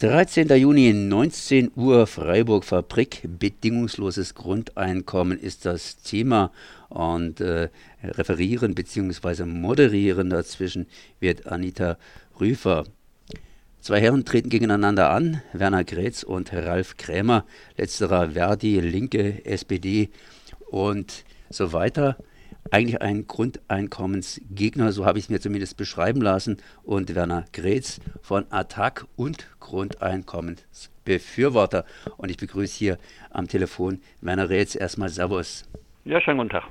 13. Juni, 19 Uhr, Freiburg Fabrik. Bedingungsloses Grundeinkommen ist das Thema. Und äh, referieren bzw. moderieren dazwischen wird Anita Rüfer. Zwei Herren treten gegeneinander an, Werner Grätz und Ralf Krämer, letzterer Verdi, Linke, SPD und so weiter eigentlich ein Grundeinkommensgegner, so habe ich es mir zumindest beschreiben lassen. Und Werner Gretz von Attac und Grundeinkommensbefürworter. Und ich begrüße hier am Telefon Werner Gretz. Erstmal Servus. Ja, schönen guten Tag.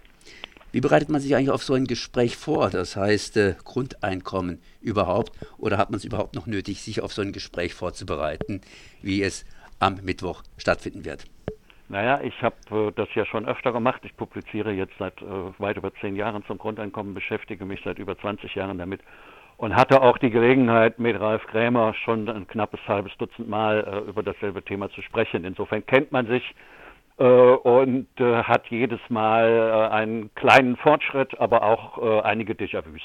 Wie bereitet man sich eigentlich auf so ein Gespräch vor? Das heißt, äh, Grundeinkommen überhaupt? Oder hat man es überhaupt noch nötig, sich auf so ein Gespräch vorzubereiten, wie es am Mittwoch stattfinden wird? Naja, ich habe äh, das ja schon öfter gemacht. Ich publiziere jetzt seit äh, weit über zehn Jahren zum Grundeinkommen, beschäftige mich seit über 20 Jahren damit und hatte auch die Gelegenheit, mit Ralf Krämer schon ein knappes halbes Dutzend Mal äh, über dasselbe Thema zu sprechen. Insofern kennt man sich äh, und äh, hat jedes Mal äh, einen kleinen Fortschritt, aber auch einige Déjà-vus.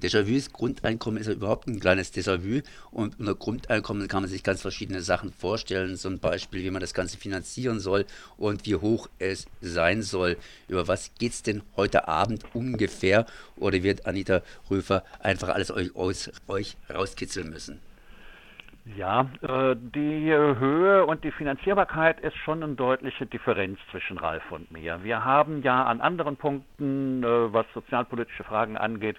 Déjà-vu, Grundeinkommen ist ja überhaupt ein kleines Déjà-vu und unter Grundeinkommen kann man sich ganz verschiedene Sachen vorstellen, zum Beispiel, wie man das Ganze finanzieren soll und wie hoch es sein soll. Über was geht es denn heute Abend ungefähr oder wird Anita Röfer einfach alles euch, euch rauskitzeln müssen? Ja, äh, die Höhe und die Finanzierbarkeit ist schon eine deutliche Differenz zwischen Ralf und mir. Wir haben ja an anderen Punkten, äh, was sozialpolitische Fragen angeht,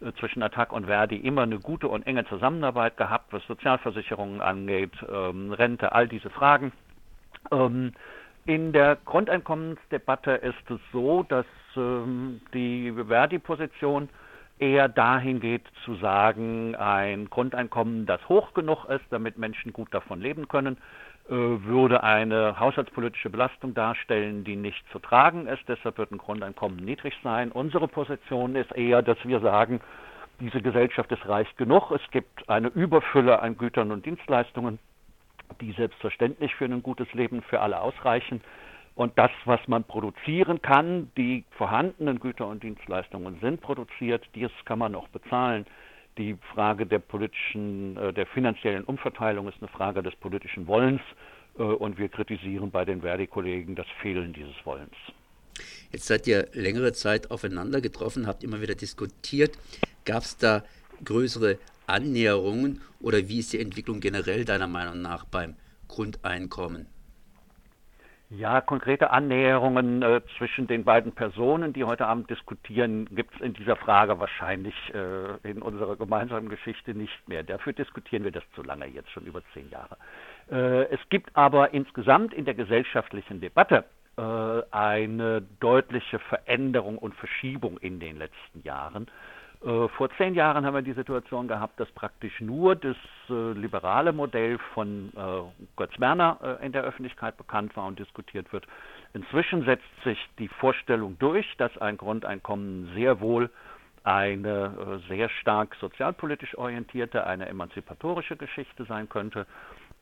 äh, zwischen Attac und Verdi immer eine gute und enge Zusammenarbeit gehabt, was Sozialversicherungen angeht, ähm, Rente, all diese Fragen. Ähm, in der Grundeinkommensdebatte ist es so, dass ähm, die Verdi-Position eher dahin geht zu sagen, ein Grundeinkommen, das hoch genug ist, damit Menschen gut davon leben können, äh, würde eine haushaltspolitische Belastung darstellen, die nicht zu tragen ist. Deshalb wird ein Grundeinkommen niedrig sein. Unsere Position ist eher, dass wir sagen, diese Gesellschaft ist reich genug. Es gibt eine Überfülle an Gütern und Dienstleistungen, die selbstverständlich für ein gutes Leben für alle ausreichen. Und das, was man produzieren kann, die vorhandenen Güter und Dienstleistungen sind produziert, dies kann man auch bezahlen. Die Frage der politischen, äh, der finanziellen Umverteilung ist eine Frage des politischen Wollens äh, und wir kritisieren bei den Verdi-Kollegen das Fehlen dieses Wollens. Jetzt seid ihr längere Zeit aufeinander getroffen, habt immer wieder diskutiert. Gab es da größere Annäherungen oder wie ist die Entwicklung generell deiner Meinung nach beim Grundeinkommen? Ja, konkrete Annäherungen äh, zwischen den beiden Personen, die heute Abend diskutieren, gibt es in dieser Frage wahrscheinlich äh, in unserer gemeinsamen Geschichte nicht mehr. Dafür diskutieren wir das zu lange, jetzt schon über zehn Jahre. Äh, es gibt aber insgesamt in der gesellschaftlichen Debatte äh, eine deutliche Veränderung und Verschiebung in den letzten Jahren. Äh, vor zehn Jahren haben wir die Situation gehabt, dass praktisch nur das äh, liberale Modell von äh, Götz Werner in der Öffentlichkeit bekannt war und diskutiert wird. Inzwischen setzt sich die Vorstellung durch, dass ein Grundeinkommen sehr wohl eine sehr stark sozialpolitisch orientierte, eine emanzipatorische Geschichte sein könnte.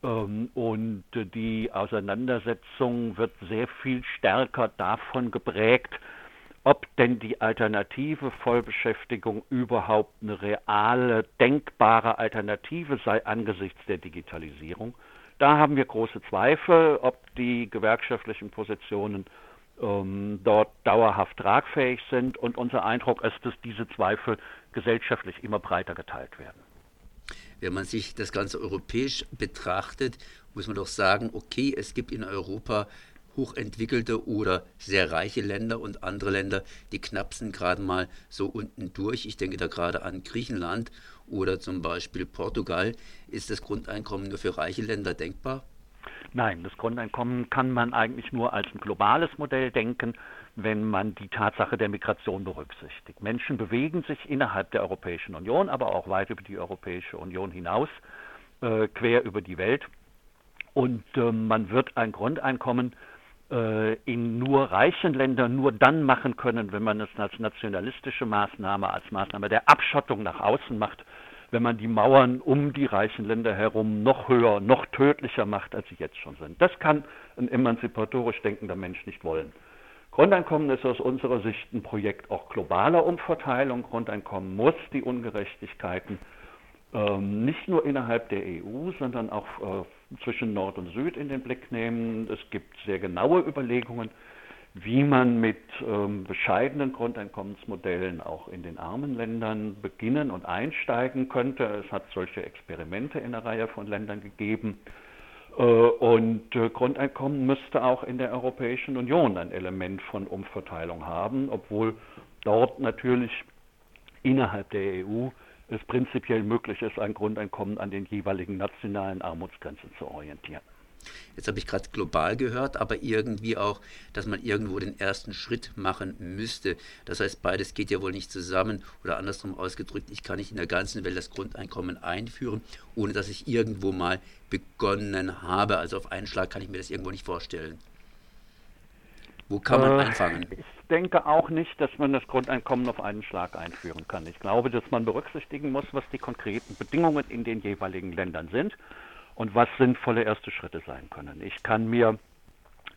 Ähm, und die Auseinandersetzung wird sehr viel stärker davon geprägt, ob denn die alternative Vollbeschäftigung überhaupt eine reale, denkbare Alternative sei angesichts der Digitalisierung. Da haben wir große Zweifel, ob die gewerkschaftlichen Positionen ähm, dort dauerhaft tragfähig sind. Und unser Eindruck ist, dass diese Zweifel gesellschaftlich immer breiter geteilt werden. Wenn man sich das Ganze europäisch betrachtet, muss man doch sagen, okay, es gibt in Europa hochentwickelte oder sehr reiche Länder und andere Länder, die knapsen gerade mal so unten durch. Ich denke da gerade an Griechenland oder zum Beispiel Portugal. Ist das Grundeinkommen nur für reiche Länder denkbar? Nein, das Grundeinkommen kann man eigentlich nur als ein globales Modell denken, wenn man die Tatsache der Migration berücksichtigt. Menschen bewegen sich innerhalb der Europäischen Union, aber auch weit über die Europäische Union hinaus, äh, quer über die Welt. Und äh, man wird ein Grundeinkommen in nur reichen Ländern nur dann machen können, wenn man es als nationalistische Maßnahme, als Maßnahme der Abschottung nach außen macht, wenn man die Mauern um die reichen Länder herum noch höher, noch tödlicher macht, als sie jetzt schon sind. Das kann ein emanzipatorisch denkender Mensch nicht wollen. Grundeinkommen ist aus unserer Sicht ein Projekt auch globaler Umverteilung. Grundeinkommen muss die Ungerechtigkeiten ähm, nicht nur innerhalb der EU, sondern auch äh, zwischen Nord und Süd in den Blick nehmen. Es gibt sehr genaue Überlegungen, wie man mit ähm, bescheidenen Grundeinkommensmodellen auch in den armen Ländern beginnen und einsteigen könnte. Es hat solche Experimente in einer Reihe von Ländern gegeben. Äh, und äh, Grundeinkommen müsste auch in der Europäischen Union ein Element von Umverteilung haben, obwohl dort natürlich innerhalb der EU es prinzipiell möglich ist, ein Grundeinkommen an den jeweiligen nationalen Armutsgrenzen zu orientieren. Jetzt habe ich gerade global gehört, aber irgendwie auch, dass man irgendwo den ersten Schritt machen müsste. Das heißt, beides geht ja wohl nicht zusammen oder andersrum ausgedrückt, ich kann nicht in der ganzen Welt das Grundeinkommen einführen, ohne dass ich irgendwo mal begonnen habe. Also auf einen Schlag kann ich mir das irgendwo nicht vorstellen. Wo kann man äh, anfangen? Ich denke auch nicht, dass man das Grundeinkommen auf einen Schlag einführen kann. Ich glaube, dass man berücksichtigen muss, was die konkreten Bedingungen in den jeweiligen Ländern sind und was sinnvolle erste Schritte sein können. Ich kann mir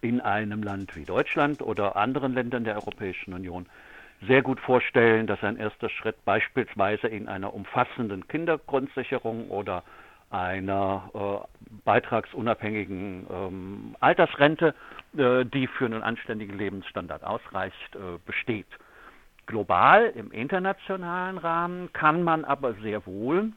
in einem Land wie Deutschland oder anderen Ländern der Europäischen Union sehr gut vorstellen, dass ein erster Schritt beispielsweise in einer umfassenden Kindergrundsicherung oder einer äh, beitragsunabhängigen ähm, Altersrente, äh, die für einen anständigen Lebensstandard ausreicht, äh, besteht. Global im internationalen Rahmen kann man aber sehr wohl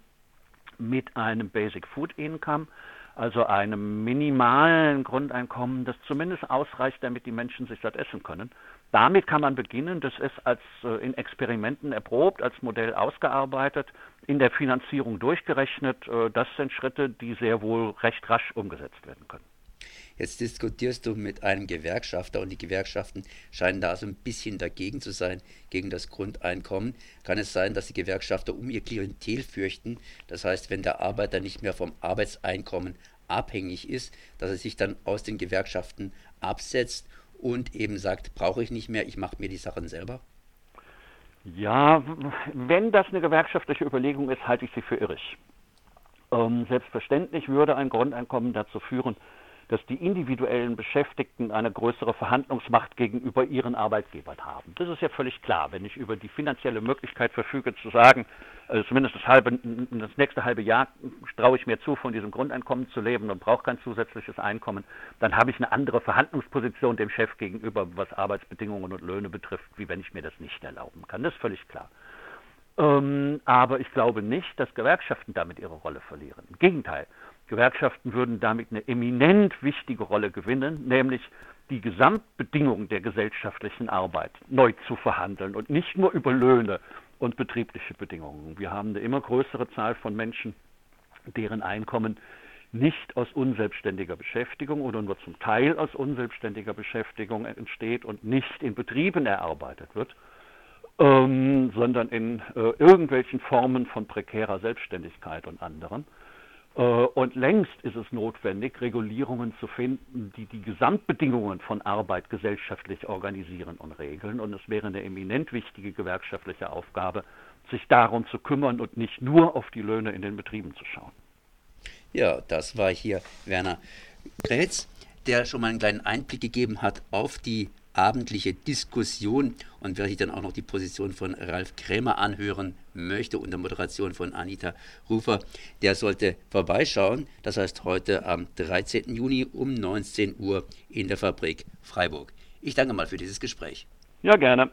mit einem Basic Food Income, also einem minimalen Grundeinkommen, das zumindest ausreicht, damit die Menschen sich das essen können. Damit kann man beginnen. Das ist als äh, in Experimenten erprobt, als Modell ausgearbeitet, in der Finanzierung durchgerechnet. Äh, das sind Schritte, die sehr wohl recht rasch umgesetzt werden können. Jetzt diskutierst du mit einem Gewerkschafter und die Gewerkschaften scheinen da so ein bisschen dagegen zu sein, gegen das Grundeinkommen. Kann es sein, dass die Gewerkschafter um ihr Klientel fürchten? Das heißt, wenn der Arbeiter nicht mehr vom Arbeitseinkommen abhängig ist, dass er sich dann aus den Gewerkschaften absetzt und eben sagt, brauche ich nicht mehr, ich mache mir die Sachen selber? Ja, wenn das eine gewerkschaftliche Überlegung ist, halte ich sie für irrig. Ähm, selbstverständlich würde ein Grundeinkommen dazu führen, dass die individuellen Beschäftigten eine größere Verhandlungsmacht gegenüber ihren Arbeitgebern haben. Das ist ja völlig klar. Wenn ich über die finanzielle Möglichkeit verfüge, zu sagen, also zumindest das, halbe, das nächste halbe Jahr traue ich mir zu, von diesem Grundeinkommen zu leben und brauche kein zusätzliches Einkommen, dann habe ich eine andere Verhandlungsposition dem Chef gegenüber, was Arbeitsbedingungen und Löhne betrifft, wie wenn ich mir das nicht erlauben kann. Das ist völlig klar. Ähm, aber ich glaube nicht, dass Gewerkschaften damit ihre Rolle verlieren. Im Gegenteil. Gewerkschaften würden damit eine eminent wichtige Rolle gewinnen, nämlich die Gesamtbedingungen der gesellschaftlichen Arbeit neu zu verhandeln und nicht nur über Löhne und betriebliche Bedingungen. Wir haben eine immer größere Zahl von Menschen, deren Einkommen nicht aus unselbstständiger Beschäftigung oder nur zum Teil aus unselbstständiger Beschäftigung entsteht und nicht in Betrieben erarbeitet wird, ähm, sondern in äh, irgendwelchen Formen von prekärer Selbstständigkeit und anderen. Äh, und längst ist es notwendig, Regulierungen zu finden, die die Gesamtbedingungen von Arbeit gesellschaftlich organisieren und regeln. Und es wäre eine eminent wichtige gewerkschaftliche Aufgabe, sich darum zu kümmern und nicht nur auf die Löhne in den Betrieben zu schauen. Ja, das war hier Werner Grätz, der schon mal einen kleinen Einblick gegeben hat auf die abendliche Diskussion. Und wer sich dann auch noch die Position von Ralf Krämer anhören möchte, unter Moderation von Anita Rufer, der sollte vorbeischauen. Das heißt heute am 13. Juni um 19 Uhr in der Fabrik Freiburg. Ich danke mal für dieses Gespräch. Ja, gerne.